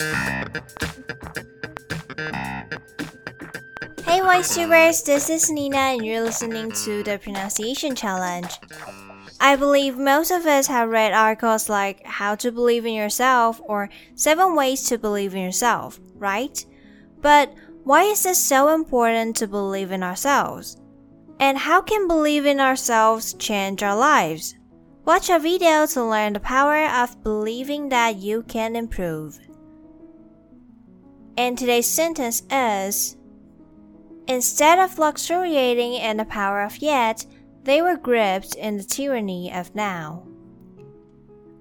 Hey, VoiceTubers, this is Nina, and you're listening to the Pronunciation Challenge. I believe most of us have read articles like How to Believe in Yourself or Seven Ways to Believe in Yourself, right? But why is it so important to believe in ourselves? And how can believing in ourselves change our lives? Watch a video to learn the power of believing that you can improve. And today's sentence is Instead of luxuriating in the power of yet, they were gripped in the tyranny of now.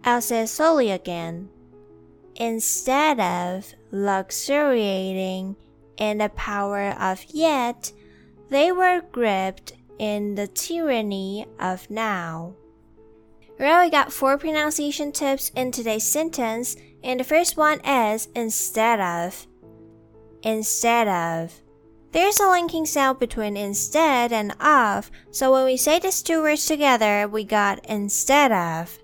I'll say it slowly again. Instead of luxuriating in the power of yet, they were gripped in the tyranny of now. Well, we got four pronunciation tips in today's sentence, and the first one is instead of. Instead of. There's a linking sound between instead and of, so when we say these two words together, we got instead of.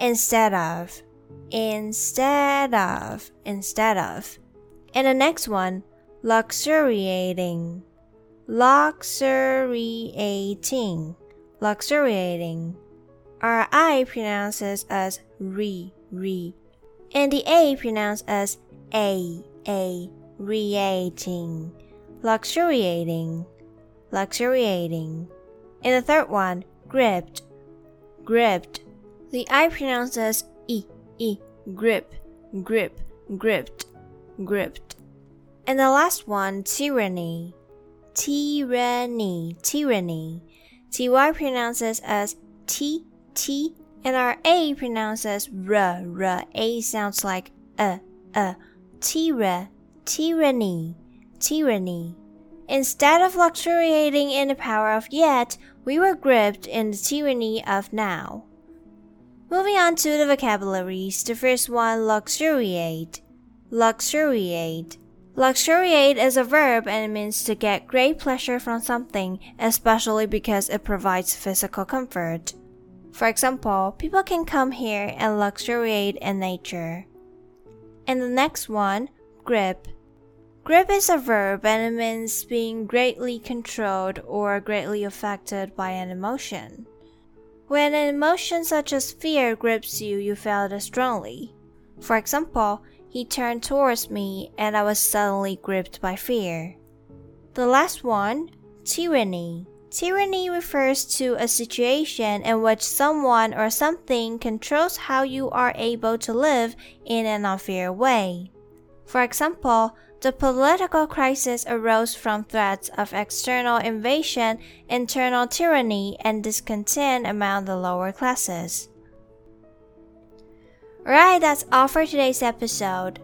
Instead of. Instead of. Instead of. And the next one, luxuriating luxuriating, luxuriating. Our I pronounces as re, re, and the A pronounced as a, a, reating, luxuriating, luxuriating. And the third one, gripped, gripped. The I pronounces e, e, grip, grip, gripped, gripped. And the last one, tyranny tyranny, tyranny. TY pronounces as T, T, and our A pronounces R, R. A sounds like uh, uh, a, a. Tyra, tyranny, tyranny. Instead of luxuriating in the power of yet, we were gripped in the tyranny of now. Moving on to the vocabularies, the first one, luxuriate. Luxuriate. Luxuriate is a verb and it means to get great pleasure from something, especially because it provides physical comfort. For example, people can come here and luxuriate in nature. And the next one, grip. Grip is a verb and it means being greatly controlled or greatly affected by an emotion. When an emotion such as fear grips you, you feel it strongly. For example, he turned towards me, and I was suddenly gripped by fear. The last one, tyranny. Tyranny refers to a situation in which someone or something controls how you are able to live in an unfair way. For example, the political crisis arose from threats of external invasion, internal tyranny, and discontent among the lower classes. Alright, that's all for today's episode.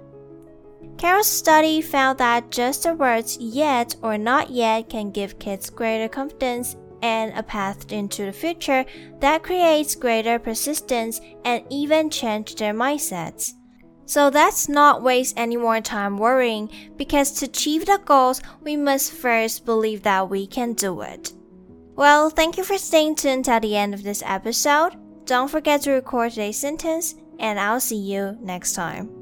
Carol's study found that just the words yet or not yet can give kids greater confidence and a path into the future that creates greater persistence and even change their mindsets. So let's not waste any more time worrying because to achieve the goals, we must first believe that we can do it. Well, thank you for staying tuned at the end of this episode. Don't forget to record today's sentence and I'll see you next time.